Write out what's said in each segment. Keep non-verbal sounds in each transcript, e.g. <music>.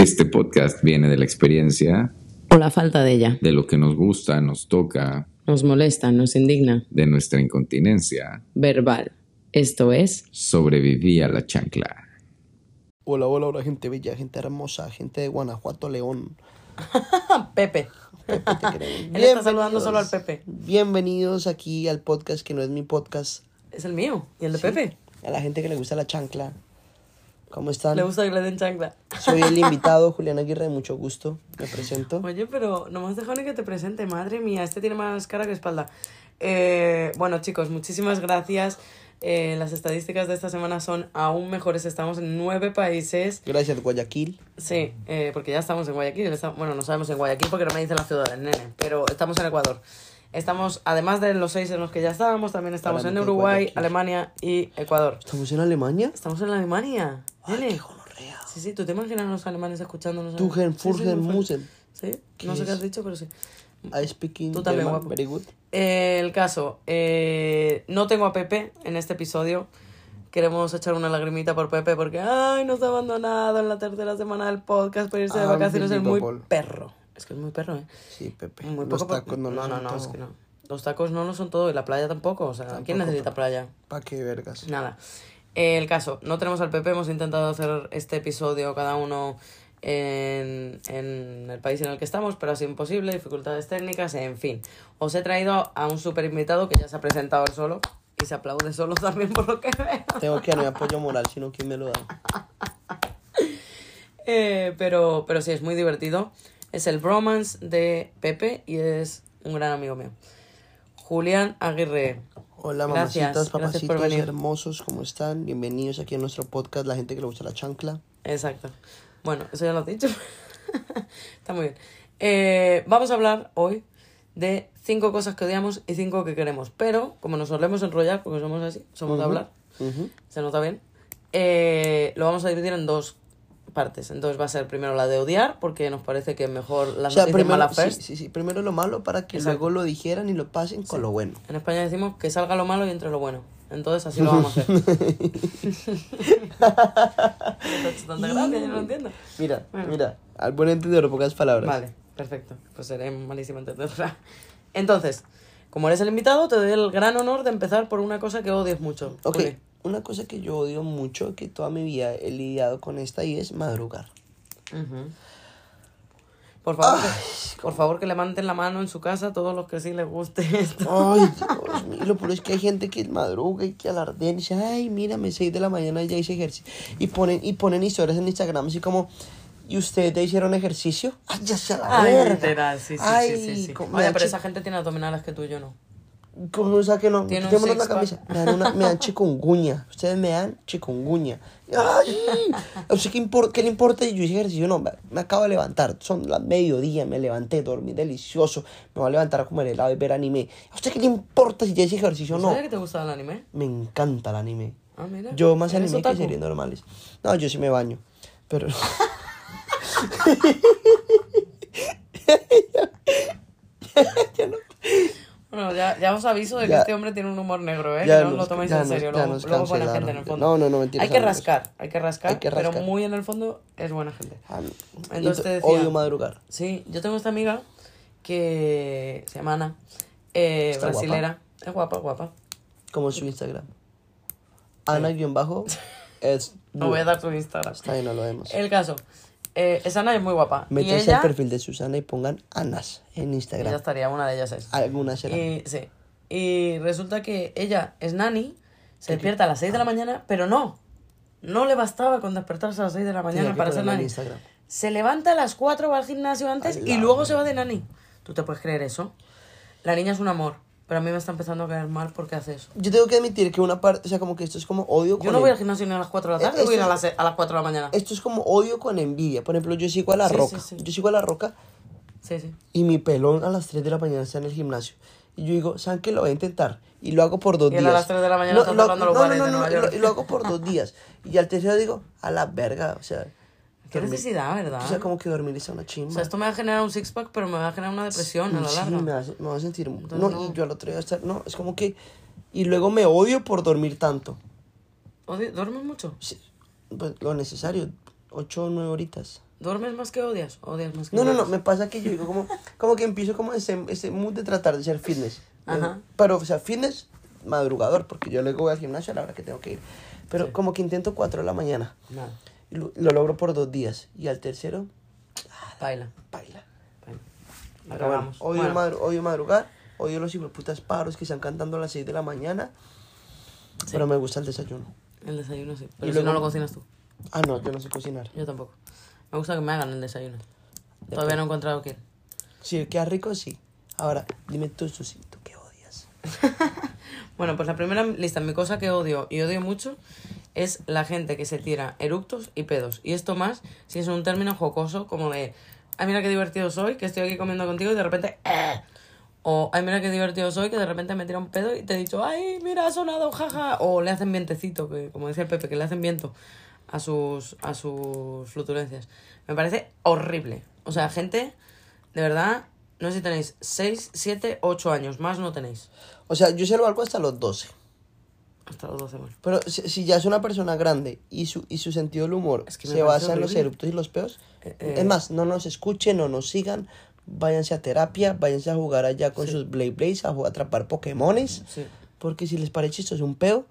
Este podcast viene de la experiencia, O la falta de ella. de lo que nos gusta, nos toca, Nos molesta, nos indigna. de nuestra incontinencia. Verbal. Esto es Sobreviví a la chancla. Hola, hola, hola, gente bella, gente hermosa, gente de Guanajuato, León. <laughs> Pepe. Pepe, te. Él está saludando solo al Pepe. Bienvenidos aquí al podcast que no es mi podcast. Es el mío y el de Pepe. A la gente que le gusta la chancla. ¿Cómo están? Le gusta le den chancla. Soy el <laughs> invitado, Julián Aguirre, mucho gusto. Me presento. Oye, pero no me has dejado ni que te presente, madre mía, este tiene más cara que espalda. Eh, bueno, chicos, muchísimas gracias. Eh, las estadísticas de esta semana son aún mejores. Estamos en nueve países. Gracias, Guayaquil. Sí, eh, porque ya estamos en Guayaquil. bueno, no sabemos en Guayaquil porque no me dice la ciudad del nene, pero estamos en Ecuador. Estamos, además de los seis en los que ya estábamos, también estamos Para en Uruguay, Guayaquil. Alemania y Ecuador. ¿Estamos en Alemania? Estamos en Alemania, Ay, qué gonorrea. Sí, sí, ¿tú te imaginas los alemanes escuchándonos? Tugen, Furgen. Musen. Sí, ¿Qué no sé qué has dicho, pero sí. I speak in Tú también, German, guapo. very good. Eh, el caso, eh, no tengo a Pepe en este episodio. Queremos echar una lagrimita por Pepe porque, ay, nos ha abandonado en la tercera semana del podcast para irse de Ah, vacaciones. Es muy perro. Es que es muy perro, ¿eh? Sí, Pepe. Muy Los poco tacos no, no, lo no, son no, todo. es que no. Los tacos no lo son todo y la playa tampoco. O sea, ¿quién Tampoco, necesita playa? ¿Pa' qué vergas? Nada. El caso, no tenemos al Pepe, hemos intentado hacer este episodio cada uno en, en el país en el que estamos, pero ha sido imposible, dificultades técnicas, en fin. Os he traído a un super invitado que ya se ha presentado él solo y se aplaude solo <laughs> también por lo que veo. Tengo que darme apoyo moral, sino ¿quién me lo da? <laughs> Eh, pero, pero sí, es muy divertido. Es el bromance de Pepe y es un gran amigo mío. Julián Aguirre. Hola, Gracias, mamacitas, papacitos hermosos, ¿cómo están? Bienvenidos aquí a nuestro podcast, la gente que le gusta la chancla. Exacto. Bueno, eso ya lo has dicho. <laughs> Está muy bien. Eh, vamos a hablar hoy de cinco cosas que odiamos y cinco que queremos. Pero, como nos solemos enrollar, porque somos así, somos de hablar, se nota bien, eh, lo vamos a dividir en dos partes. Entonces va a ser primero la de odiar, porque nos parece que mejor la O sea, primero, mala sí, first. sí, sí, primero lo malo para que Exacto. luego lo dijeran y lo pasen con lo bueno. En España decimos que salga lo malo y entre lo bueno. Entonces así lo vamos a hacer. <laughs> tanta gracia, yo no lo entiendo. Mira, Bueno. mira, al buen entendedor, pocas palabras. Vale, perfecto. Pues seré malísima entendedora. Entonces, como eres el invitado, te doy el gran honor de empezar por una cosa que odies mucho. Ok, Juli. Una cosa que yo odio mucho, que toda mi vida he lidiado con esta y es madrugar. Ujú. Por favor, que, por favor que levanten la mano en su casa todos los que sí les guste esto. Ay, <laughs> Dios mío, lo es que hay gente que madruga y que alardea y dice, ay, mírame, 6 de la mañana ya hice ejercicio. Y ponen, y ponen historias en Instagram así como, ¿y ustedes ya hicieron ejercicio? Ay, ya se la Ay, verga. literal, sí, sí, Ay, sí, sí, sí. Oye, pero esa gente tiene abdominales que tú y yo no. ¿Cómo o sea que no? Quitémonos la camisa. Me dan, una, me dan chikungunya. Ustedes me dan chikungunya. Ay, o sea, ¿qué, impor- ¿qué le importa si yo hice ejercicio? No, me, acabo de levantar. Son las mediodía, me levanté, dormí delicioso. Me voy a levantar a comer helado y ver anime. ¿A usted qué le importa si ya hice ejercicio o ¿No no? sabía que te gustaba el anime? Me encanta el anime. Ah, mira. Yo más ¿Eres anime que otaku? series normales. No, yo sí me baño. Pero. <laughs> <laughs> Bueno, ya, ya os aviso de que este hombre tiene un humor negro, ¿eh? Ya que no nos- lo toméis en serio. Luego, luego buena gente en el fondo. No, no, no, mentiras, Hay que rascar, hay que rascar, Hay que rascar. pero muy en el fondo es buena gente. Ah, Entonces te decía- Odio madrugar. Sí, yo tengo esta amiga que se llama Ana, eh, ¿Está brasilera. Es guapa, guapa. Como su Instagram. Ana-bajo <laughs> es. No voy a dar su Instagram. Está bien, no lo vemos. El caso, eh, esa Ana es muy guapa. y Métanse ella, al perfil de Susana y pongan Anas en ya Instagram. estaría, una de ellas es. Algunas serán. Y, sí. Y resulta que ella es nani, se despierta a las 6 de la mañana, pero no. No le bastaba con despertarse a las 6 de la mañana Tenía para ser nani. Instagram. Se levanta a las 4, va al gimnasio antes Ay, y luego se va de nani. ¿Tú te puedes creer eso? La niña es un amor, pero a mí me está empezando a caer mal porque hace eso. Yo tengo que admitir que una parte, o sea, como que esto es como odio con Yo no voy al gimnasio ni a las 4 de la tarde, Eh, voy a ir a esto- las, a las 4 de la mañana. Esto es como odio con envidia. Por ejemplo, yo sigo a la Sí, roca. sí, sí. Yo sigo a la roca Sí, sí. y mi pelón a las 3 de la mañana está en el gimnasio. Y yo digo, ¿saben qué? Lo voy a intentar. Y lo hago por dos Y días. a las 3 de la mañana está lo- tocando los no, no, no, y lo-. Y lo hago por dos días. Y al tercero digo, a la verga. O sea, Qué necesidad, ¿verdad? O sea, como que dormir es una chimba. O sea, esto me va a generar un six-pack, pero me va a generar una depresión a la Sí, larga. me, hace- me va a sentir... Entonces, no, no. y yo al otro día estar... No, es como que... Y luego me odio por dormir tanto. Odio- ¿Duermes mucho? Sí, pues, lo necesario. Ocho o nueve horitas. ¿Duermes más que odias? ¿Odias más que No, no, no, me pasa que yo digo como, como que empiezo como ese, ese mood de tratar de ser fitness. Ajá. Eh, Pero, o sea, fitness madrugador, porque yo luego voy al gimnasio a la hora que tengo que ir. Pero como que intento 4 de la mañana. Nada. Lo, lo logro por dos días. Y al tercero, Baila. baila. Pero bueno, Acabamos. odio, Bueno, madru- odio madrugar, odio los putas paros que están cantando a las 6 de la mañana. Pero me gusta el desayuno. el desayuno sí. Y Pero si luego- no lo cocinas tú. Ah, no, yo no sé cocinar. Yo tampoco. Me gusta que me hagan el desayuno. Todavía no he encontrado quién. Si queda rico, sí. Ahora, dime tú, Susi, ¿tú qué odias? <laughs> Bueno, pues la primera lista, mi cosa que odio y odio mucho es la gente que se tira eructos y pedos. Y esto más si es un término jocoso como de, ay mira qué divertido soy, que estoy aquí comiendo contigo y de repente, "Eh". o ay mira qué divertido soy, que de repente me tira un pedo y te he dicho, ay mira ha sonado, jaja. O le hacen vientecito, que como decía el Pepe, que le hacen viento a sus, a sus fluturencias. Me parece horrible. O sea, gente, de verdad, no sé si tenéis 6, 7, 8 años, más no tenéis. O sea, yo se lo valgo hasta los 12. Hasta los 12, bueno. Pero si, si ya es una persona grande y su, y su sentido del humor Es que se basa en los horrible. eruptos y los peos, Eh, eh. es más, no nos escuchen, no nos sigan, váyanse a terapia, váyanse a jugar allá con sus Blade Blades, a, ju- a atrapar Pokémones, Sí, porque si les parece chistoso un peo,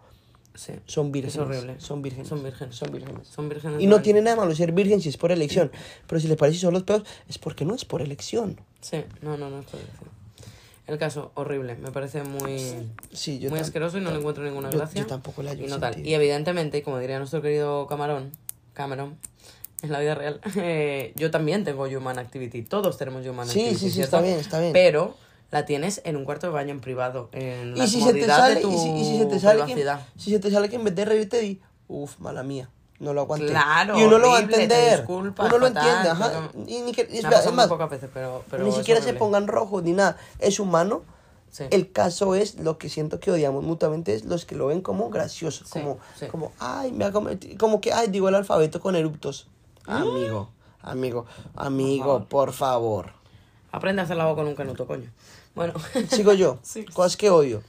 sí. son vírgenes. Es horrible. Son vírgenes. Son vírgenes. Son vírgenes. Son vírgenes. Y no tiene nada malo ser virgen si es por elección, pero si les parece son los peos, es porque no es por elección. Sí, no, no, no estoy diciendo. El caso, horrible. Me parece muy, Sí, yo muy asqueroso y no le encuentro ninguna gracia. yo tampoco hallo y no tal. Y evidentemente, como diría nuestro querido Camarón, Cameron, <laughs> en la vida real, <laughs> eh, yo también tengo Human Activity. Todos tenemos Human Sí, Activity. sí, sí, ¿cierto? está bien, está bien. Pero la tienes en un cuarto de baño en privado. En la Y si, se te sale, de tu y, si, y si se te sale que, privacidad. si se te sale que en vez de reírte di, uff, mala mía, no lo aguanté. Claro, y uno lo va a horrible, te entender. disculpas, uno lo entiende, ajá. pero- Y ni que, es, ha es pasado muy más, pocas veces, pero, pero ni siquiera se horrible. pongan rojos ni nada. Es humano. Sí. El caso es lo que siento que odiamos mutuamente es los que lo ven como gracioso, Sí, como, sí. como, ay, me ha como que, ay, digo el alfabeto con eruptos. Mm. Amigo, amigo, amigo, por favor. Aprende a hacer la voz con un canuto, coño. Bueno, Sigo yo. <laughs> Cosas que odio.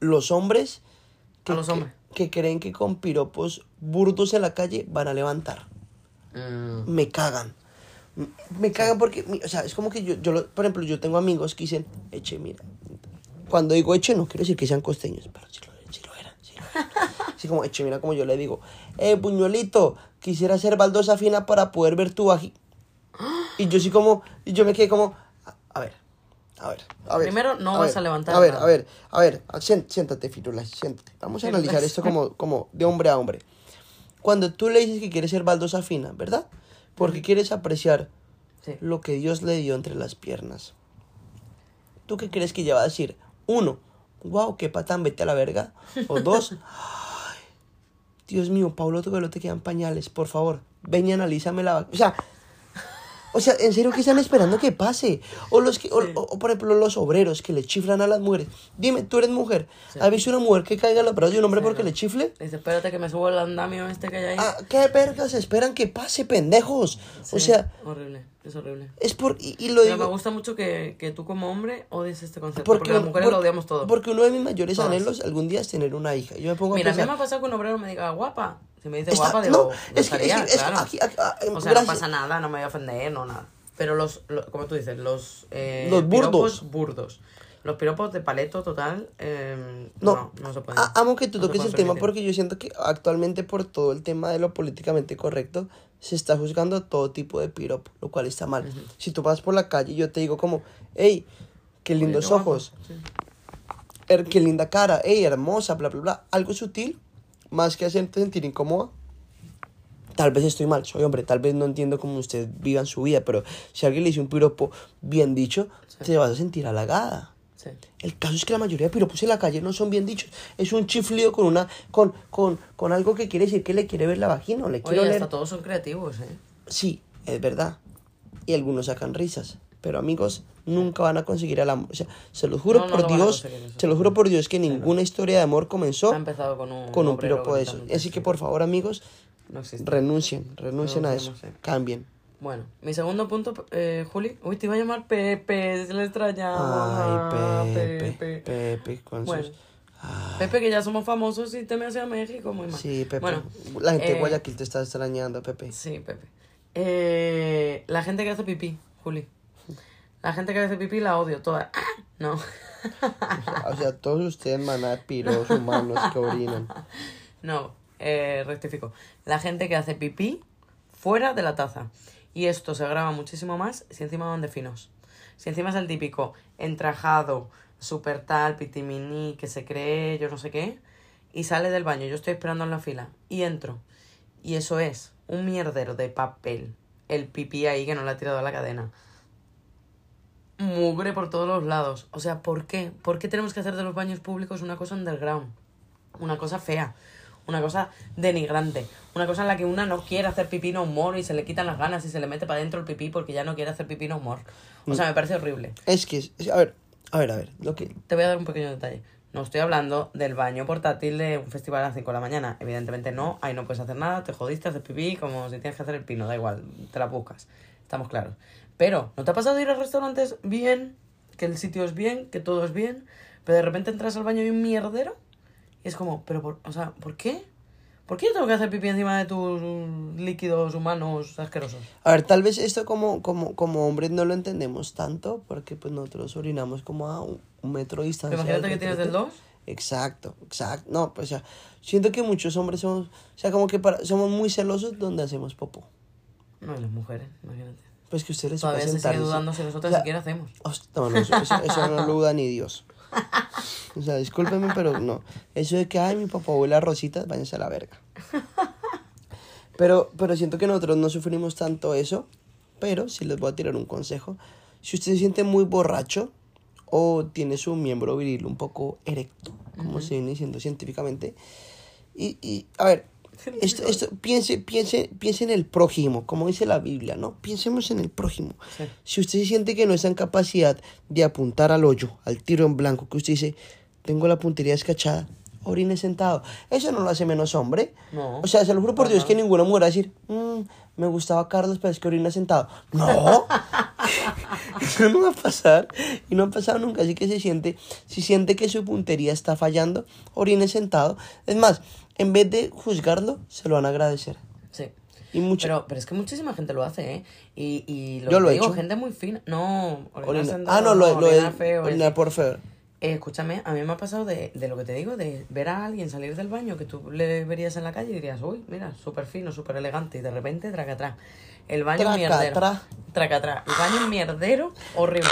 Los hombres que, A los hombres. Que creen que con piropos burdos en la calle van a levantar. Mm, Me cagan. Me cagan porque, o sea, es como que yo, yo lo- por ejemplo, yo tengo amigos que dicen, eche, mira. Cuando digo eche, no quiero decir que sean costeños, pero sí lo, sí lo eran, sí lo eran. <laughs> Así como, eche, mira como yo le digo, eh, puñuelito, quisiera hacer baldosa fina para poder ver tu ají. <gasps> Y yo sí como, y yo me quedé como, a, a ver, a ver, a ver. Primero, no a vas ver, a levantar A ver, nada. a ver, a ver, siéntate, Firula, siéntate. Vamos a analizar esto como, como de hombre a hombre. Cuando tú le dices que quieres ser baldosa fina, ¿verdad? Porque quieres apreciar sí. lo que Dios le dio entre las piernas. ¿Tú qué crees que ella va a decir? Uno, wow, qué patán, vete a la verga. O <laughs> dos, "Ay, Dios mío, Pablo, tú que no te quedan pañales, por favor, ven y analízame la... O sea, o sea, en serio, ¿qué están esperando que pase? O los que, o, o- o, por ejemplo, los obreros que le chiflan a las mujeres. Dime, tú eres mujer. ¿Has visto una mujer que caiga en los brazos de un hombre porque le chifle? Dice, espérate que me subo el andamio este que hay ahí. Ah, ¿Qué vergas esperan que pase, pendejos? O Sí, sea, Horrible, es horrible. es por... Y, y lo Pero digo... me gusta mucho que, que tú como hombre odies este concepto. Porque, Porque, las mujeres por- lo odiamos todo. Porque uno de mis mayores Todas. anhelos algún día es tener una hija. Yo me pongo Mira, a pensar... me ha pasado que un obrero me diga guapa. Si me dice guapa, no, digo, es que- gustaría, es que- es que claro. aquí- aquí- ah, o sea, gracias. no pasa nada, no me voy a ofender, no nada. Pero los, lo- como tú dices, los, eh, Los burdos. burdos. Los piropos de paleto total, eh, No, no, no, se pueden. a- amo que tú no toques el tema porque yo siento que actualmente por todo el tema de lo políticamente correcto se está juzgando todo tipo de piropo, lo cual está mal. Si tú vas por la calle y yo te digo como, hey, qué lindos ojos, Sí. her- qué linda cara, hey, hermosa, bla, bla, bla, algo sutil, más que hacerte sentir incómoda. Tal vez estoy mal, soy hombre, tal vez no entiendo cómo ustedes vivan su vida, pero si alguien le dice un piropo bien dicho, te vas a sentir halagada. Sí. El caso es que la mayoría de piropos en la calle no son bien dichos. Es un chiflido con una con, con, con algo que quiere decir que le quiere ver la vagina o le quiere Oye, oler. hasta todos son creativos, ¿eh? Sí, es verdad. Y algunos sacan risas. Pero amigos, nunca van a conseguir el amor. O sea, se los juro No, no por lo Dios, se los juro por Dios que ninguna historia de amor comenzó con un, con un piropo de eso. Así que por favor, amigos, renuncien, renuncien a eso. Cambien. Bueno, mi segundo punto, eh, Juli. Uy, te iba a llamar Pepe, se le extrañaba. Ay, Pepe, Pepe. Pepe, con Bueno. sus... Ay, Pepe, que ya somos famosos y te me hace a México muy mal. sí, Pepe. Bueno, la gente de eh, Guayaquil te está extrañando, Pepe. Sí, Pepe. Eh, la gente que hace pipí, Juli. La gente que hace pipí la odio toda. No. O sea, todos ustedes maná piros humanos que orinan. No, eh, rectifico. La gente que hace pipí fuera de la taza. Y esto se graba muchísimo más si encima van de finos. Si encima es el típico entrajado, super tal, pitimini, que se cree, yo no sé qué, y sale del baño, yo estoy esperando en la fila, y entro. Y eso es un mierdero de papel. El pipí ahí que no le ha tirado a la cadena. Mugre por todos los lados. O sea, ¿por qué? ¿Por qué tenemos que hacer de los baños públicos una cosa underground? Una cosa fea. Una cosa denigrante. Una cosa en la que una no quiere hacer pipí no humor y se le quitan las ganas y se le mete para adentro el pipí porque ya no quiere hacer pipí no humor. O sea, me parece horrible. Es que, a ver, a ver, a ver, lo que... Te voy a dar un pequeño detalle. No estoy hablando del baño portátil de un festival a las 5 de la mañana. Evidentemente no, ahí no puedes hacer nada, te jodiste, haces pipí, como si tienes que hacer el pino, da igual, te la buscas. Estamos claros. Pero, ¿no te ha pasado ir a restaurantes bien, que el sitio es bien, que todo es bien, pero de repente entras al baño y un mierdero? Y es como, pero, por, o sea, ¿por qué? ¿Por qué yo tengo que hacer pipí encima de tus líquidos humanos asquerosos? A ver, tal vez esto como, como, como hombres no lo entendemos tanto porque pues nosotros orinamos como a un, metro de distancia. Imagínate que tienes del retrete. 2. Exacto, exacto. No, pues o sea, siento que muchos hombres somos, o sea, como que para, somos muy celosos donde hacemos popó. No, las mujeres, imagínate. Pues que ustedes Todavía se sigue dudando si nosotros o sea, siquiera hacemos. No, no, eso, eso- eso no lo duda ni Dios. O sea, discúlpenme, pero no. Eso de que, ay, mi papá huele a rositas, váyanse a la verga. Pero, pero siento que nosotros no sufrimos tanto eso. Pero sí les voy a tirar un consejo. Si usted se siente muy borracho o tiene su miembro viril un poco erecto, como se viene diciendo científicamente, y, y a ver, esto, esto, piense, piense, piense en el prójimo, como dice la Biblia, ¿no? Pensemos en el prójimo. Sí. Si usted se siente que no está en capacidad de apuntar al hoyo, al tiro en blanco, que usted dice, tengo la puntería escachada, orine sentado. Eso no lo hace menos hombre. No. O sea, se lo juro por Dios que ninguna mujer va a decir, "Mm, me gustaba Carlos, pero es que orina sentado. No. <laughs> Eso no va a pasar. Y no ha pasado nunca. Así que se siente, si siente que su puntería está fallando, orine sentado. Es más, en vez de juzgarlo, se lo van a agradecer. Sí. Y mucho. Pero, pero es que muchísima gente lo hace, ¿eh? Y, y lo Yo lo he digo, hecho. gente muy fina. No, Orina- sentado Ah, no, lo, no, lo de orinar feo. por feo. Eh, escúchame, a mí me ha pasado de, de lo que te digo, de ver a alguien salir del baño que tú le verías en la calle y dirías, uy, mira, súper fino, súper elegante, y de repente, traca atrás. El baño Traca mierdero. Traca atrás. El baño mierdero, horrible.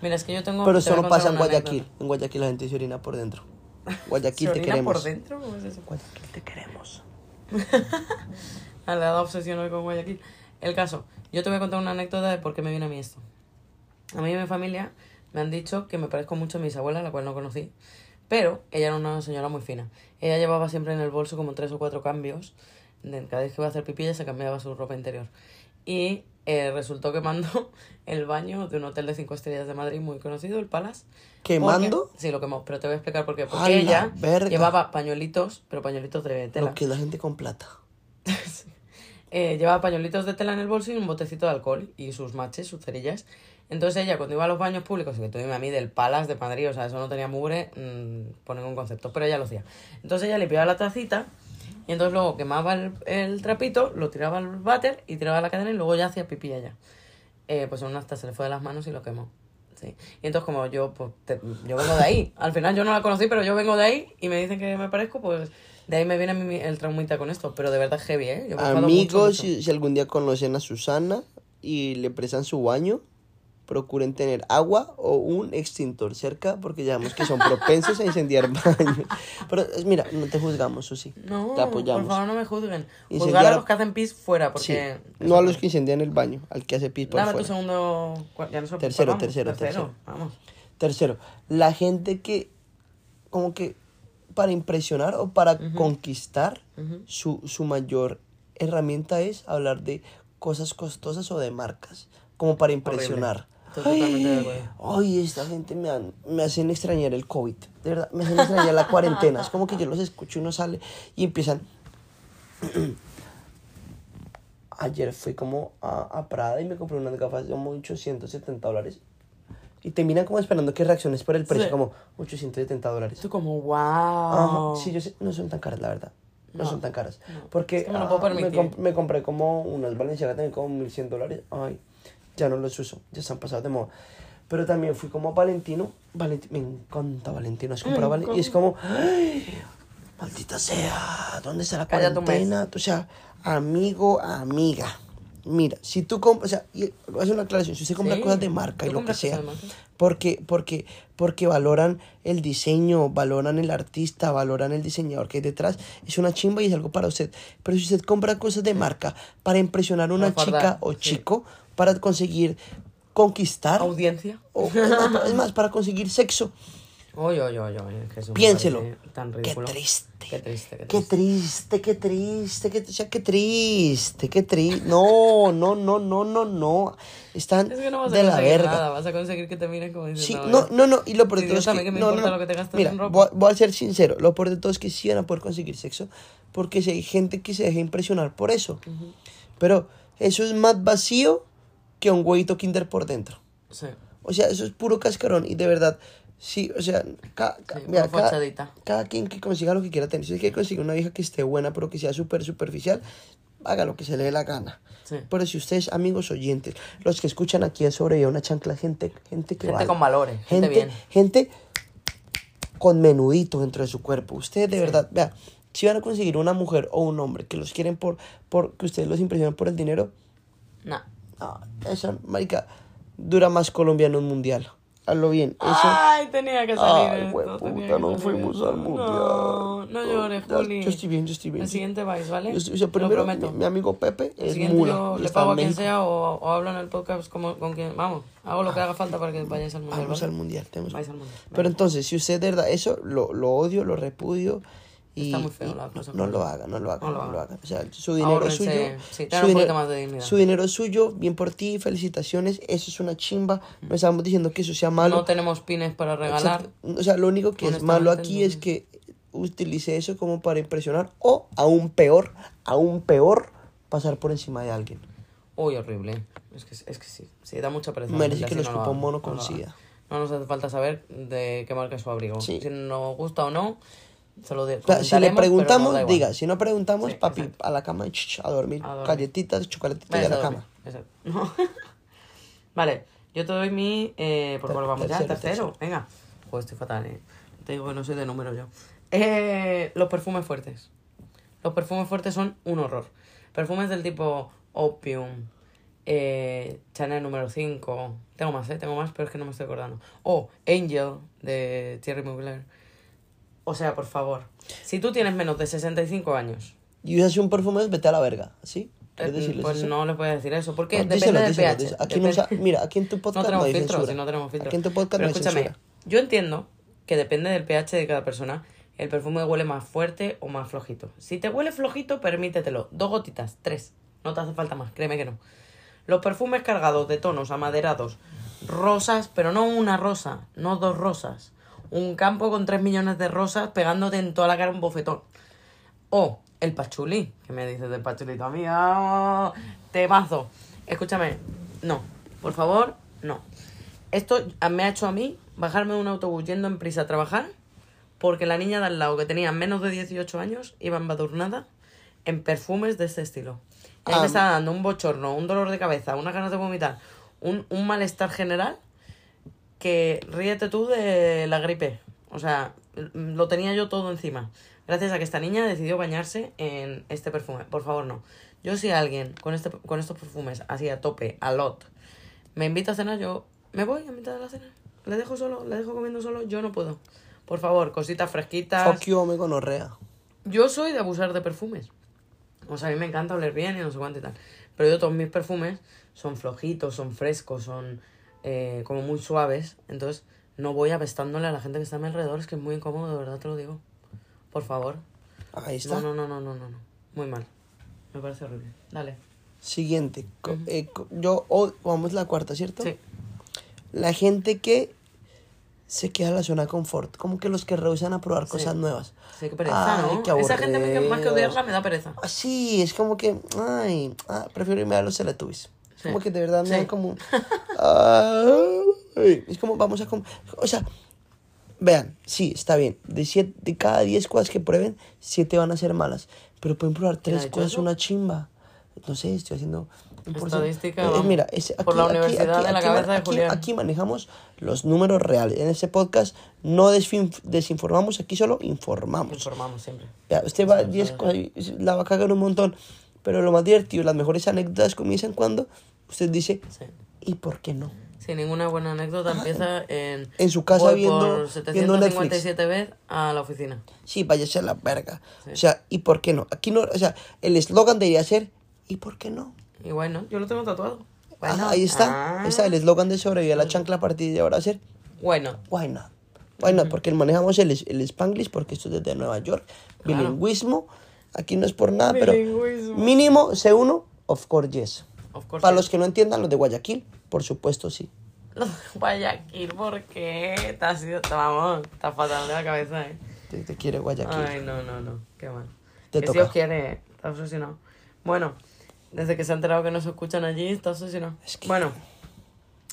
Mira, es que yo tengo. Pero te voy eso a no contar pasa en Guayaquil. anécdota. En Guayaquil la gente se orina por dentro. <laughs> ¿Se Guayaquil te orina queremos. por dentro? ¿Cómo es eso? Guayaquil te queremos. <laughs> Ha dado obsesión hoy con Guayaquil. El caso, yo te voy a contar una anécdota de por qué me viene a mí esto. A mí y a mi familia me han dicho que me parezco mucho a mis abuelas, la cual no conocí. Pero ella era una señora muy fina. Ella llevaba siempre en el bolso como tres o cuatro cambios. Cada vez que iba a hacer pipí ella se cambiaba su ropa interior. Y eh, resultó que mandó <laughs> el baño de un hotel de cinco estrellas de Madrid muy conocido, el Palace. ¿Quemando? Porque- Sí, lo quemó, pero te voy a explicar por qué. ¡A Porque la ella verga! llevaba pañuelitos, pero pañuelitos de tela. Lo que la gente con plata. <laughs> Eh, llevaba pañuelitos de tela en el bolso y un botecito de alcohol y sus matches, sus cerillas. Entonces ella cuando iba a los baños públicos, y que tú dime a mí del Palace de Madrid, o sea, eso no tenía mugre mm, por ningún concepto, pero ella lo hacía. Entonces ella limpiaba la tacita y entonces luego quemaba el, el trapito, lo tiraba al váter y tiraba la cadena y luego ya hacía pipí allá. Eh, pues en una hasta se le fue de las manos y lo quemó. Sí. Y entonces como yo, pues, te- yo vengo de ahí. Al final yo no la conocí, pero yo vengo de ahí y me dicen que me parezco, pues de ahí me viene mi- el traumita con esto. Pero de verdad heavy, ¿eh? Yo me enfado mucho, Amigos, mucho. si, si algún día conocen a Susana y le prestan su baño, procuren tener agua o un extintor cerca porque ya sabemos que son propensos a incendiar <laughs> baños. Pero mira, no te juzgamos, Susi. No, te apoyamos. por favor no me juzguen. Incendiar- Juzgar a los que hacen pis fuera, Sí, porque... no a los que incendian el baño, al que hace pis por Dame tu fuera. segundo... cua- Ya no Tercero, vamos, tercero, tercero. Vamos. Tercero, la gente que como que para impresionar o para conquistar, su, su mayor herramienta es hablar de cosas costosas o de marcas, como para impresionar. Estoy totalmente de acuerdo. Ay, esta gente me, han- me hacen extrañar el COVID, de verdad, me hacen extrañar la cuarentena. Es como que yo los escucho y uno sale y empiezan... <clears throat> Ayer fui como a, a Prada y me compré unas gafas de como 870 dólares. Y terminan como esperando que reacciones por el precio, Sí. como 870 dólares. Tú como, wow. Ajá, sí, yo sé, no son tan caras, la verdad. No, No. son tan caras. Porque que me lo puedo ah, me, comp- me compré como unas Valenciagas también como 1100 dólares. Ay, ya no los uso, ya se han pasado de moda. Pero también fui como Valentino. Valenti- me encanta Valentino. Has comprado Valen- y es como, ¡ay! Maldita sea, ¿dónde está la cuarentena? O sea, amigo, amiga. Mira, si tú compras, o sea, hacer una aclaración, si usted compra Sí, cosas de marca y lo que sea, porque, porque, porque valoran el diseño, valoran el artista, valoran el diseñador que hay detrás, es una chimba y es algo para usted. Pero si usted compra cosas de marca para impresionar a una chica o sí. chico, para conseguir conquistar, Audiencia. o es más, para conseguir sexo, es que eso me piénselo. Tan Qué triste. Qué triste, qué Qué triste. triste, qué triste, qué, o sea, qué triste, qué triste. No, no, no, no, no, no. Están Es que no vas a de la conseguir verga. nada, vas a conseguir que te miren como Sí, no, no, no, y lo peor de todo es que, que me no, no, lo que te Mira, en ropa. voy, voy a ser sincero, lo peor de todo es que sí van a poder conseguir sexo, porque si hay gente que se deja impresionar por eso. Pero eso es más vacío que un huevito kinder por dentro. Sí. O sea, eso es puro cascarón y de verdad, sí, o sea, ca- ca- Sí, mira, cada, cada quien que consiga lo que quiera tener. Si es que consigue una vieja que esté buena, pero que sea súper superficial, haga lo que se le dé la gana. Sí. Pero si ustedes, amigos oyentes, los que escuchan aquí en Sobrevivir una chancla, gente, gente que Gente vale. con valores, gente bien. gente con menudito dentro de su cuerpo. Ustedes de verdad, vea, si van a conseguir una mujer o un hombre que los quieren por, por que ustedes los impresionen por el dinero, Nah. No, esa, marica, dura más Colombia en un mundial. Hazlo bien. Eso, Ay, tenía que salir. Ay, esto, tenía que no fuimos al mundial. No, no llores, Juli. yo estoy bien, yo estoy bien. El siguiente vais, ¿vale? Yo estoy- o sea, primero, mi, mi amigo Pepe El es siguiente mula. yo le pago a en quien sea o, o hablo en el podcast como, con quien... Vamos, hago lo que haga falta para que vayáis al mundial, Vamos ¿vale? al mundial. tenemos- Vais al mundial. Pero entonces, si usted de verdad, eso lo, lo odio, lo repudio. Está muy feo la cosa no, con lo haga, no lo haga, No no lo lo haga. haga. O sea, su dinero es suyo. sí, su, un dinero, más de dignidad. su dinero es suyo, bien por ti, felicitaciones. Eso es una chimba. No estamos diciendo que eso sea malo. No tenemos pines para regalar. Exacto. O sea, lo único que es malo aquí no. es que utilice eso como para impresionar o, aún peor, aún peor, pasar por encima de alguien. Uy, horrible. Es que, es que sí, sí, da mucha pereza. Merece que lo no escupa haga, un mono no con lo haga. sida. No nos hace falta saber de qué marca es su abrigo. Sí. Si nos gusta o no, se lo de- O sea, si le preguntamos, diga. Si no preguntamos, Sí, papi, exacto. a la cama ch, a dormir. A dormir. Galletitas, chocolatitos y a la dormir. cama. Exacto. <laughs> No. vale, yo te doy mi... Eh, ¿Por cuál vamos ya? tercero, Tercero. Venga. Joder, estoy fatal, eh. Te digo que no soy de números yo. Eh, los perfumes fuertes. Los perfumes fuertes son un horror. Perfumes del tipo Opium, eh, Chanel número 5. Tengo más, ¿eh? Tengo más, pero es que no me estoy acordando. O Angel, de Thierry Mugler. O sea, por favor. Si tú tienes menos de 65 años, Y usas un perfume, vete a la verga. ¿sí? ¿Quieres eh, decirles pues eso? no le puedes decir eso. Porque No, depende díselo, del díselo, pH. díselo. Aquí no depende- usa- mira, aquí en tu podcast no no tenemos hay filtros, censura. sí, no tenemos filtros. Aquí en tu podcast Pero no hay escúchame, censura. yo entiendo que depende del pH de cada persona, el perfume huele más fuerte o más flojito. Si te huele flojito, permítetelo. Dos gotitas, tres. No te hace falta más, créeme que no. Los perfumes cargados de tonos amaderados, rosas, pero no una rosa, no dos rosas. Un campo con tres millones de rosas pegándote en toda la cara un bofetón. O el pachulí. ¿Qué me dices del pachulito? Amiga, temazo. Escúchame, no. Por favor, no. Esto me ha hecho a mí bajarme de un autobús yendo en prisa a trabajar porque la niña de al lado, que tenía menos de 18 años, iba embadurnada en perfumes de este estilo. Y mí Ah. me estaba dando un bochorno, un dolor de cabeza, unas ganas de vomitar, un, un malestar general que ríete tú de la gripe. O sea, lo tenía yo todo encima. Gracias a que esta niña decidió bañarse en este perfume. Por favor, no. Yo si alguien con, este, con estos perfumes así a tope, a lot, me invita a cenar, yo me voy a mitad de la cena. Le dejo solo, le dejo comiendo solo, yo no puedo. Por favor, cositas fresquitas. Fuck you, me gonorrea. Yo soy de abusar de perfumes. O sea, a mí me encanta oler bien y no sé cuánto y tal. Pero yo todos mis perfumes son flojitos, son frescos, son eh, como muy suaves. Entonces no voy apestándole a la gente que está a mi alrededor. Es que es muy incómodo, de verdad te lo digo. Por favor. Ahí está. No, no, no, no, no, no. Muy mal. Me parece horrible. Dale. Siguiente. Co- eh, co- yo, oh, vamos la cuarta, ¿cierto? Sí. La gente que se queda en la zona de confort. Como que los que rehusan a probar Sí. cosas nuevas. Sí, qué pereza, Ay, ¿no? qué Esa gente que más que odiarla me da pereza. Ah, Sí, es como que, ay, ah, prefiero irme a los Teletubbies. Es como que de verdad me Sí. dan como, es como vamos a, com- o sea, Vean, sí, está bien. De, siete, de cada 10 cosas que prueben, 7 van a ser malas. Pero pueden probar ¿Quién ha 3 dicho cosas, eso? una chimba. No sé, estoy haciendo... Estadística, Eh, mira, es- por la universidad de la cabeza de aquí- Julián. aquí manejamos los números reales. En este podcast no desinformamos, aquí solo informamos. Informamos siempre. Vea, usted va 10 cosas, la va a cagar un montón. Pero lo más divertido, las mejores anécdotas comienzan cuando usted dice, Sí. ¿y por qué no? Sí, ninguna buena anécdota empieza en... En su casa viendo- por viendo 757 veces a la oficina. Sí, váyase a la verga. O sea, ¿y por qué no? Aquí no, o sea, el eslogan debería ser, ¿y por qué no? Y bueno, yo lo tengo tatuado. Ah, Bueno. ahí está, Ah. ahí está, el eslogan de sobrevivir a la chancla a partir de ahora va a ser, Bueno, why not? Why not? Porque manejamos el, el Spanglish, porque esto es desde Nueva York, bilingüismo, aquí no es por nada, pero mínimo C1, of course yes. Para los que no entiendan, los de Guayaquil, por supuesto sí. Guayaquil, ¿por qué? Vamos, está fatal de la cabeza, ¿eh? Te, te quiere Guayaquil. Ay, no, no, no, qué mal. Te que si toca. os quiere, está obsesionado. Bueno, desde que se ha enterado que no se escuchan allí, está obsesionado. Es que- Bueno,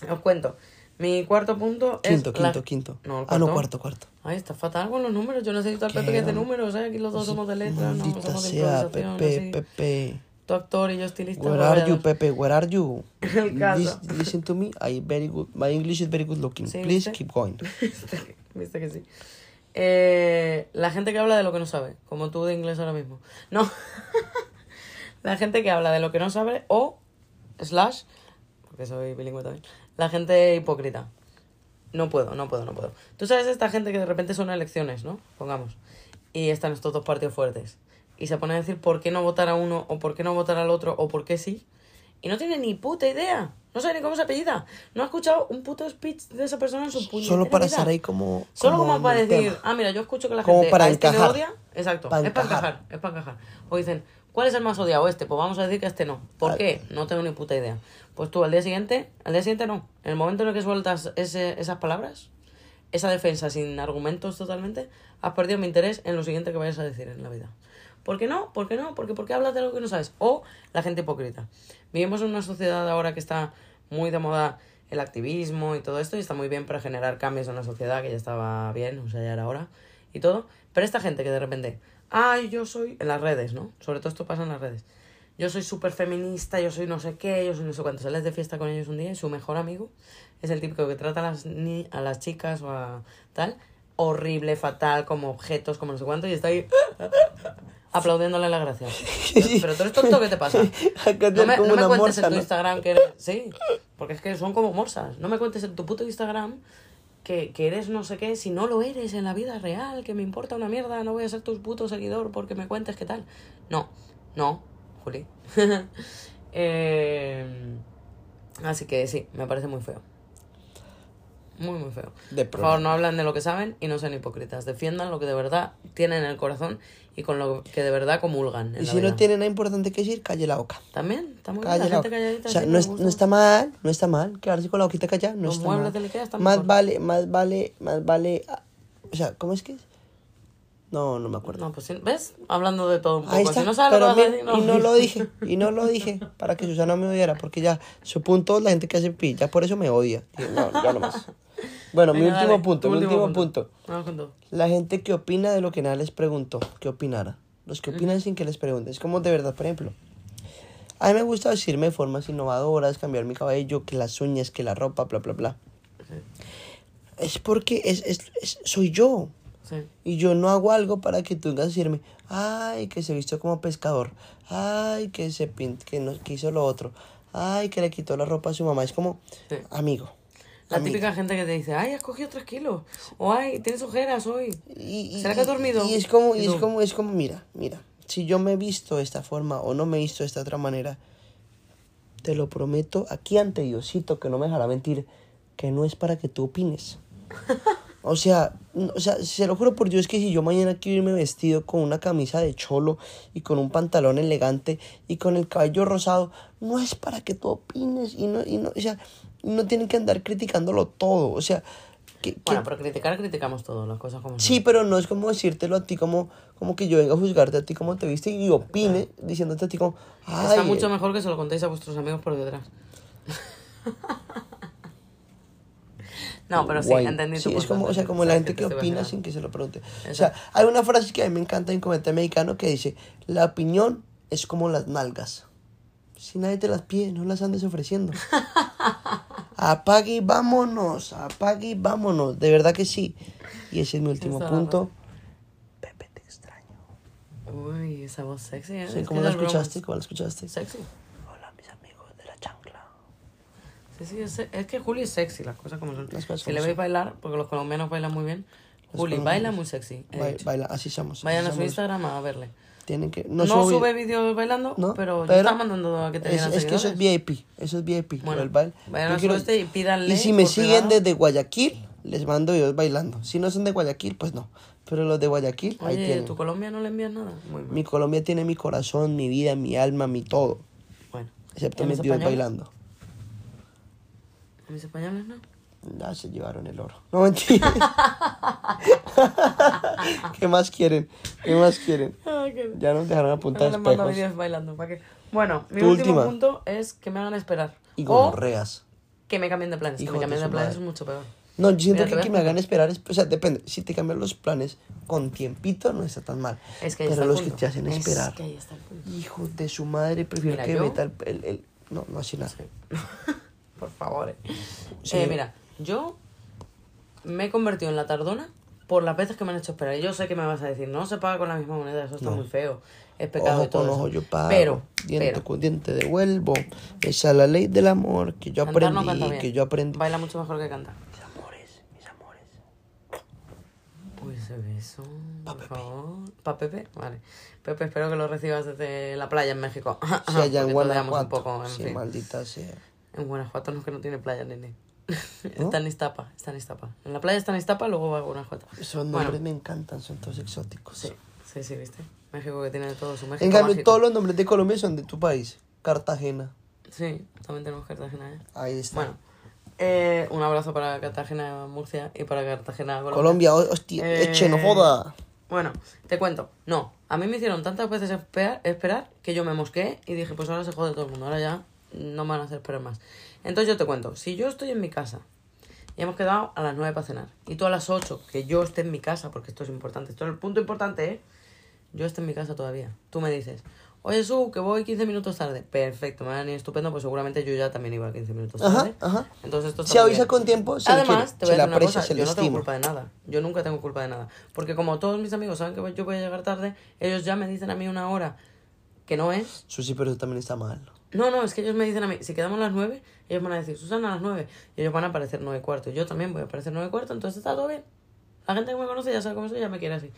os cuento. Mi cuarto punto Quinto, es... la- quinto, quinto. No, ah, no, cuarto, cuarto. Ay, está fatal con los números. Yo necesito al Pepe que es de números, ¿eh? Aquí los dos somos de letras, no somos de sea. Pepe, así. Pepe. Tu actor y yo estilista. Where pues are you. Pepe? Where are you? <laughs> El caso. Lis- listen to me. I very good. My English is very good looking. Sí, Please ¿viste? keep going. <laughs> Viste, viste que sí. Eh, la gente que habla de lo que no sabe, como tú de inglés ahora mismo. No. <laughs> la gente que habla de lo que no sabe o, slash, porque soy bilingüe también, la gente hipócrita. No puedo, no puedo, no puedo. Tú sabes esta gente que de repente son elecciones, ¿no? Pongamos. Y están estos dos partidos fuertes. Y se pone a decir por qué no votar a uno o por qué no votar al otro o por qué sí. Y no tiene ni puta idea. No sabe ni cómo se apellida. No ha escuchado un puto speech de esa persona en su puñetera Solo para estar ahí como. Solo como en para decir, tema. ah, mira, yo escucho que la Como gente para a este le encajar. odia. Exacto, Para es para encajar. encajar, es para encajar. O dicen, ¿cuál es el más odiado? Este, pues vamos a decir que este no. ¿Por Ah. qué? No tengo ni puta idea. Pues tú al día siguiente, al día siguiente no. En el momento en el que sueltas ese, esas palabras, esa defensa sin argumentos totalmente, has perdido mi interés en lo siguiente que vayas a decir en la vida. ¿Por qué no? ¿Por qué no? Porque ¿por qué hablas de algo que no sabes? O la gente hipócrita. Vivimos en una sociedad ahora que está muy de moda el activismo y todo esto, y está muy bien para generar cambios en una sociedad que ya estaba bien, o sea, ya era hora y todo. Pero esta gente que de repente, ay, yo soy, en las redes, ¿no? Sobre todo esto pasa en las redes. Yo soy súper feminista, yo soy no sé qué, yo soy no sé cuánto. Sales de fiesta con ellos un día y su mejor amigo es el típico que trata a las, ni a las chicas o a tal horrible, fatal, como objetos, como no sé cuánto, y está ahí aplaudiéndole la gracia. <laughs> Pero, pero tú eres tonto, ¿qué te pasa? <laughs> No me, no cuentes morsa, en tu ¿no? Instagram que eres... Sí, porque es que son como morsas. No me cuentes en tu puto Instagram que, que eres no sé qué si no lo eres en la vida real, que me importa una mierda, no voy a ser tu puto seguidor porque me cuentes qué tal. No, no, Juli. <laughs> Eh, así que sí, me parece muy feo. Muy, muy feo. De Por favor, no hablan de lo que saben y no sean hipócritas. Defiendan lo que de verdad tienen en el corazón y con lo que de verdad comulgan. En Y la si vida. no tiene nada importante que decir, calle la boca. También, está muy bien. La la gente calladita. O sea, no, es- no está mal, no está mal quedarse con la boquita callada, no Los está mal. más mejor. vale, más vale, más vale. O sea, ¿cómo es que es? No, no me acuerdo. No, pues sí, ¿ves? Hablando de todo un poco. Ahí está, Si no sabes pero lo que vas a mira, decir, y no lo dije, y no lo dije para que Susana me odiara, porque ya su punto la gente que hace pi, ya por eso me odia. No, ya no más. Bueno, mi último dale, punto, mi último punto. Todo. La gente que opina de lo que nadie les preguntó, que opinara. Los que opinan sin que les pregunten. Es como de verdad, por ejemplo. A mí me gusta vestirme de formas innovadoras, cambiar mi cabello, que las uñas, que la ropa, bla, bla, bla. Es porque es, es, es- soy yo. Sí. Y yo no hago algo para que tú vengas a decirme, ay, que se vistió como pescador, ay, que se pint que, no, que hizo lo otro, ay, que le quitó la ropa a su mamá. Es como, Sí. amigo. La amigo. típica gente que te dice, ay, has cogido tres kilos. O ay, tienes ojeras hoy. Y, y- ¿Será que has dormido? Y es como, ¿Y es como, es como, mira, mira, si yo me he visto de esta forma o no me he visto de esta otra manera, te lo prometo aquí ante Diosito, que no me dejará mentir, que no es para que tú opines. <laughs> O sea, o sea, se lo juro por Dios que si yo mañana quiero irme vestido con una camisa de cholo y con un pantalón elegante y con el cabello rosado, no es para que tú opines y no, y no, o sea, no tienen que andar criticándolo todo, o sea, que, que- Bueno, pero criticar, criticamos todo, las cosas como Sí, pero no es como decírtelo a ti como, como que yo venga a juzgarte a ti como te viste y opine diciéndote a ti como, ay, Está mucho mejor que se lo contéis a vuestros amigos por detrás. <laughs> No, pero sí, guay. entendí tu Sí, es como, o sea, como la gente que opina sin que se lo pregunte. O sea, hay una frase que a mí me encanta en comentario mexicano que dice, la opinión es como las nalgas. Si nadie te las pide, no las andes ofreciendo. <laughs> apague y vámonos, apague y vámonos. De verdad que sí. Y ese es mi último punto. Pepe, te extraño. Uy, esa voz sexy, ¿eh? Sí, ¿Cómo la escuchaste? ¿Cómo la escuchaste? Sexy. Hola, mis amigos de la chancla. Sí, sí, es, es que Juli es sexy, las cosas como son. Las cosas Si le veis bailar, porque los colombianos bailan muy bien, Los Juli baila muy sexy. he Ba- dicho. baila, así somos. así Vayan a su somos. Instagram a verle. Tienen que... No, subo sube vídeos bailando, No, pero, yo pero estaba mandando a que te es, es que eso es. VIP, eso es VIP, Bueno, el baile. vayan Yo a quiero- este y pídanle Y si me siguen privado. desde Guayaquil, les mando videos bailando. Si no son de Guayaquil, pues no. Pero los de Guayaquil, ahí Oye, tienen. ¿tu Colombia no le envías nada? Muy. Mi Colombia tiene mi corazón, mi vida, mi alma, mi todo. Bueno. Excepto ¿Y mis españoles? bailando. ¿A mis españoles no? Ya se llevaron el oro. No mentira. <laughs> ¿Qué más quieren? ¿Qué más quieren? Ah, Ya nos dejaron apuntar mando espejos. vídeos bailando. ¿para qué? Bueno, mi último última. punto es que me hagan esperar. Y o gonorreas. que me cambien de planes. Hijo que me cambien de, planes madre. es mucho peor. No, yo siento Mira, que que me hagan esperar, es- o sea, depende. Si te cambian los planes con tiempito, no está tan mal. Es que ahí Pero está el los que te hacen Es esperar. que ahí está el punto. Hijo de su madre, prefiero Mira, que yo- meta el, el- el- No, no así nada. <laughs> Por favor. eh. Sí. Eh, mira, yo me he convertido en la tardona por las veces que me han hecho esperar. Yo sé que me vas a decir, no se paga con la misma moneda, eso está No. muy feo. Es pecado Ojo y todo con eso. ojo yo pago. Pero, diente pero, con diente devuelvo. Esa es la ley del amor que yo cantar no aprendí. bien. que yo aprendí. Baila mucho mejor que canta. Mis amores, mis amores. Uy, ese beso, por favor. ¿Pa Pepe? Vale. Pepe, espero que lo recibas desde la playa en México. Si allá <laughs> en Guanajuato. un poco, en sí, fin. maldita sea. En Guanajuato no es que no tiene playa, nene. <laughs> ¿No? Está en Iztapa, está en Iztapa. En la playa está en Iztapa, luego va a Guanajuato. Esos Bueno. nombres me encantan, son todos exóticos. Sí, sí, sí, ¿viste? México que tiene de todo su México En cambio, mágico. todos los nombres de Colombia son de tu país. Cartagena. Sí, también tenemos Cartagena, ¿eh? Ahí está. Bueno, eh, un abrazo para Cartagena, Murcia y para Cartagena, Colombia. Colombia, ho- hostia, Eh, eche, no joda. Bueno, te cuento. No, a mí me hicieron tantas veces esperar, esperar que yo me mosqué y dije, pues ahora se jode todo el mundo, ahora ya no me van a hacer esperar más. Entonces yo te cuento, si yo estoy en mi casa y hemos quedado a las 9 para cenar y tú a las 8 que yo esté en mi casa, porque esto es importante, esto es el punto importante, ¿eh? Yo estoy en mi casa todavía. Tú me dices, oye, Su, que voy 15 minutos tarde. Perfecto, me van a ir estupendo, pues seguramente yo ya también iba 15 minutos Ajá, tarde. ajá. Entonces esto está Si avisa con tiempo, se Además, te voy se a decir una cosa, yo no tengo culpa de nada. Yo nunca tengo culpa de nada. Porque como todos mis amigos saben que yo voy a llegar tarde, ellos ya me dicen a mí una hora que no es. Susi, pero eso también está mal. No, no, es que ellos me dicen a mí, si quedamos a las 9, ellos van a decir, Susana, a las 9. Y ellos van a aparecer 9 y cuarto. Yo también voy a aparecer 9 y cuarto, entonces está todo bien. La gente que me conoce ya sabe cómo soy, ya me quiere así.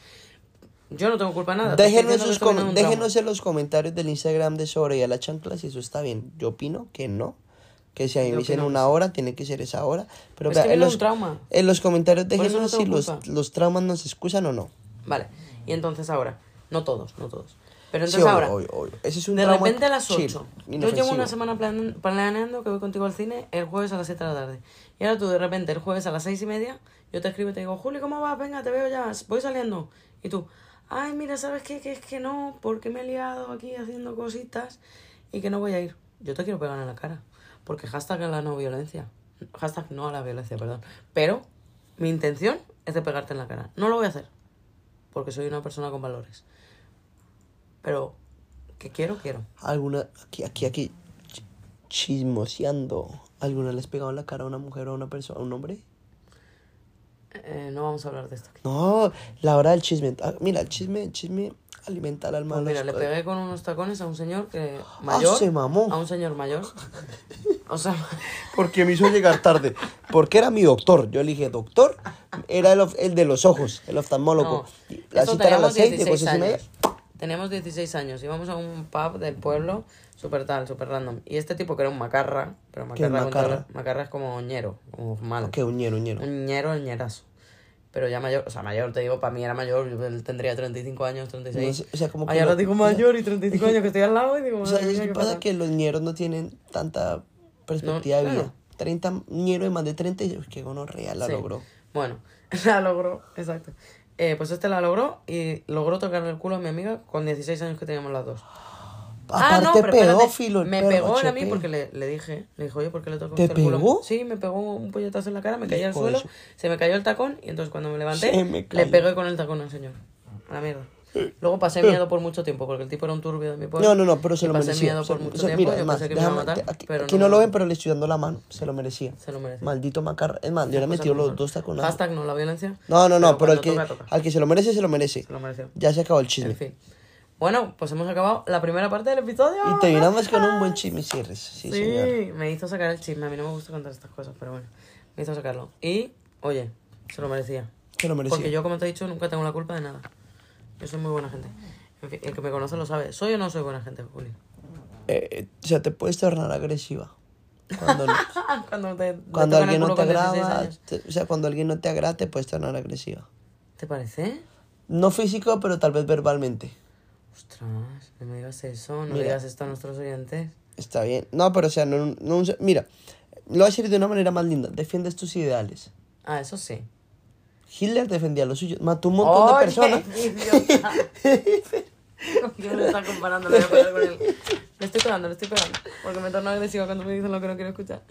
Yo no tengo culpa de nada. Déjenos, sus trauma. déjenos en los comentarios del Instagram de Sobre y a la chancla si eso está bien. Yo opino que no. Que si a mí me dicen una hora, tiene que ser esa hora. Pero Es vea, que en, los, un trauma. en los comentarios eso no déjenos si los, los traumas nos excusan o no. Vale, y entonces ahora, no todos, no todos. Pero Sí, entonces obvio, ahora, obvio, obvio. Ese es un de repente a las chill, 8. Yo llevo una semana plan- planeando que voy contigo al cine el jueves a las 7 de la tarde. Y ahora tú de repente el jueves a las 6 y media, yo te escribo y te digo, Juli, ¿cómo vas? Venga, te veo ya, voy saliendo. Y tú, ay, mira, ¿sabes qué? Que es que no, porque me he liado aquí haciendo cositas y que no voy a ir. Yo te quiero pegar en la cara. Porque hashtag a la no violencia. Hashtag no a la violencia, perdón. Pero mi intención es de pegarte en la cara. No lo voy a hacer. Porque soy una persona con valores. Pero que quiero, quiero. Alguna, aquí, aquí, aquí, ch- chismoseando. ¿Alguna le has pegado en la cara a una mujer o a una persona, a un hombre? Eh, no vamos a hablar de esto aquí. No, la hora del chisme. Ah, mira, el chisme, el chisme alimenta el alma. Pues mira, los- le pegué con unos tacones a un señor que mayor. Ah, se mamó. A un señor mayor. <laughs> O sea, Porque me hizo llegar tarde. Porque era mi doctor. Yo le dije, doctor, era el, of- el de los ojos, el oftalmólogo. no. La cita era a las seis, llegó 16 seis y media. Años. Teníamos 16 años. Íbamos a un pub del pueblo, súper tal, súper random. Y este tipo que era un macarra, pero ¿Qué es macarra, toda macarra? la- macarra es como ñero, como malo. Qué uñero, uñero. Un ñero, ñerazo. Pero ya mayor, o sea, mayor, te digo, para mí era mayor, yo tendría 35 años, 36. No o sea, como que Ay, ahora digo mayor y 35 años que estoy al lado y digo, O sea, mía, qué pasa que los ñeros no tienen tanta perspectiva No, de vida. claro. 30 ñeros de más de 30 y yo, qué gonorrea la Sí. logró. Bueno, <laughs> la logró, exacto. Eh, pues este la logró y logró tocarle el culo a mi amiga con 16 años que teníamos las dos. Ah, no, pero espérate, pedófilo, el Me perro pegó él a mí HP. porque le, le dije, le dije, oye, ¿por qué le toca ¿Te usted el culo? pegó? Sí, me pegó un puñetazo en la cara, me caí al suelo, su- se me cayó el tacón y entonces cuando me levanté, me le pegué con el tacón al señor. A la mierda. Luego pasé miedo por mucho tiempo porque el tipo era un turbio de mi pueblo. No, no, no, pero se lo pasé merecía. miedo por Se- mucho se- tiempo mira, yo además, pensé que me iba a déjame- matar, aquí, pero aquí no, no, lo ven, pero le estoy dando la mano. Se lo merecía. Se lo merece. Maldito macarra. Es más, yo le he metido los dos tacones. Hashtag no la violencia. No, no, no, pero, el que, toca, toca. al que se lo merece, se lo merece. Se lo mereció. Ya se acabó el chisme. En fin. Bueno, pues hemos acabado la primera parte del episodio. Y terminamos con un buen chisme cierres. Sí, Sí, señor. me hizo sacar el chisme. A mí no me gusta contar estas cosas, pero bueno, me hizo sacarlo. Y, oye, se lo merecía. Se lo merecía. Porque yo, como te he dicho, nunca tengo la culpa de nada. Yo soy muy buena gente. En fin, el que me conoce lo sabe. ¿Soy o no soy buena gente, Juli? Eh, o sea, te puedes tornar agresiva. Cuando, <laughs> cuando te, cuando el alguien no te con 16 agrada, te- o sea, cuando alguien no te agrada, te puedes tornar agresiva. ¿Te parece? No físico, pero tal vez verbalmente. Ostras, no me digas eso, no Mira. digas esto a nuestros oyentes. Está bien. No, pero o sea, no, no mira, lo voy a decir de una manera más linda. Defiendes tus ideales. Ah, eso sí. Hitler defendía los suyos. Mató un montón de personas. <laughs> idiota. <laughs> ¿Con qué me está comparando? Le voy a pegar con él. Le estoy pegando, le estoy pegando. Porque me torno agresiva cuando me dicen lo que no quiero escuchar.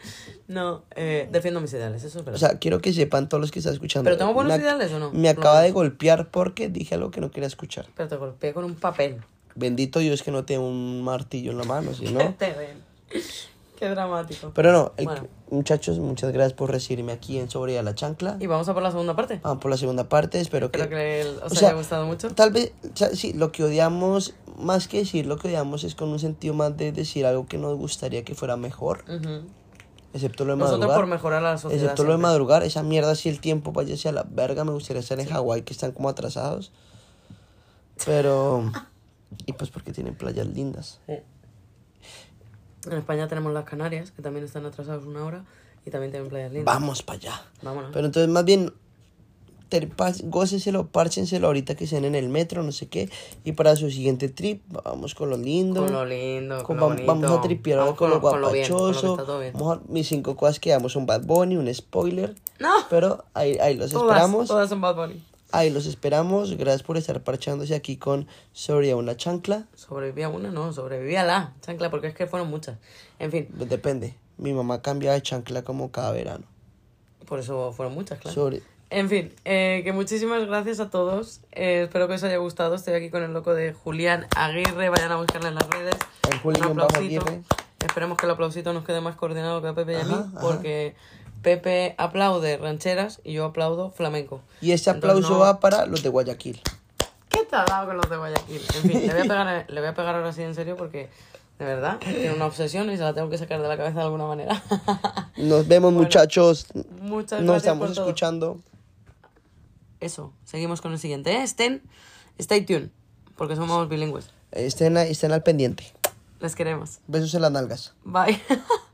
No, eh, defiendo mis ideales, eso es verdad. O sea, quiero que sepan todos los que están escuchando. ¿Pero tengo buenos Me ideales o no? Me acaba de golpear porque dije algo que no quería escuchar. Pero te golpeé con un papel. Bendito Dios que no tengo un martillo en la mano, si no. Te ven. Qué dramático. Pero no, el- Bueno. muchachos, muchas gracias por recibirme aquí en Sobre a la Chancla. Y vamos a por la segunda parte. Vamos por la segunda parte, espero que... Espero que el- os o sea, haya gustado mucho. Tal vez, o sea, sí, lo que odiamos, más que decir lo que odiamos, es con un sentido más de decir algo que nos gustaría que fuera mejor, Ujú. excepto lo de Nosotros madrugar. por mejorar la sociedad. Excepto lo de siempre. madrugar, esa mierda, si el tiempo vaya hacia la verga, me gustaría estar en Hawái, que están como atrasados. Pero. Y pues porque tienen playas lindas. Sí. En España tenemos las Canarias, que también están atrasados una hora y también tienen playas lindas. Vamos para allá. Vámonos. Pero entonces, más bien, gócenselo, párchenselo ahorita que sean en el metro, no sé qué. Y para su siguiente trip, vamos con lo lindo. Con lo lindo, Con- con lo vam- vamos, a tripear Vamos con, lo con con guapachoso. todo bien. Vamos a- mis cinco cosas que damos son Bad Bunny, un spoiler. No. Pero ahí, ahí los Todas, esperamos. todas son Bad Bunny. Ahí los esperamos. Gracias por estar parchándose aquí con Sobre a una chancla. Sobrevivía una, no, sobrevivía la chancla, porque es que fueron muchas. En fin, Depende. Mi mamá cambia de chancla como cada verano. por eso fueron muchas, claro. Sobre. En fin, eh, que muchísimas gracias a todos. Eh, espero que os haya gustado. Estoy aquí con el loco de Julián Aguirre. Vayan a buscarle en las redes. El Juli Un guion bajo aplausito. Aguirre. Esperemos que el aplausito nos quede más coordinado que a Pepe y a mí, Ajá, ajá. Pepe aplaude rancheras y yo aplaudo flamenco. Y Entonces, aplauso no- va para los de Guayaquil. ¿Qué te ha dado con los de Guayaquil? En fin, le voy a pegar, le voy a pegar ahora sí en serio porque, de verdad, tiene una obsesión y se la tengo que sacar de la cabeza de alguna manera. <laughs> Nos vemos, muchachos. Muchas Nos gracias estamos por todo. escuchando. Eso, seguimos con el siguiente. ¿eh? Estén, stay tuned, porque somos bilingües. Estén al pendiente. Les queremos. Besos en las nalgas. Bye. <laughs>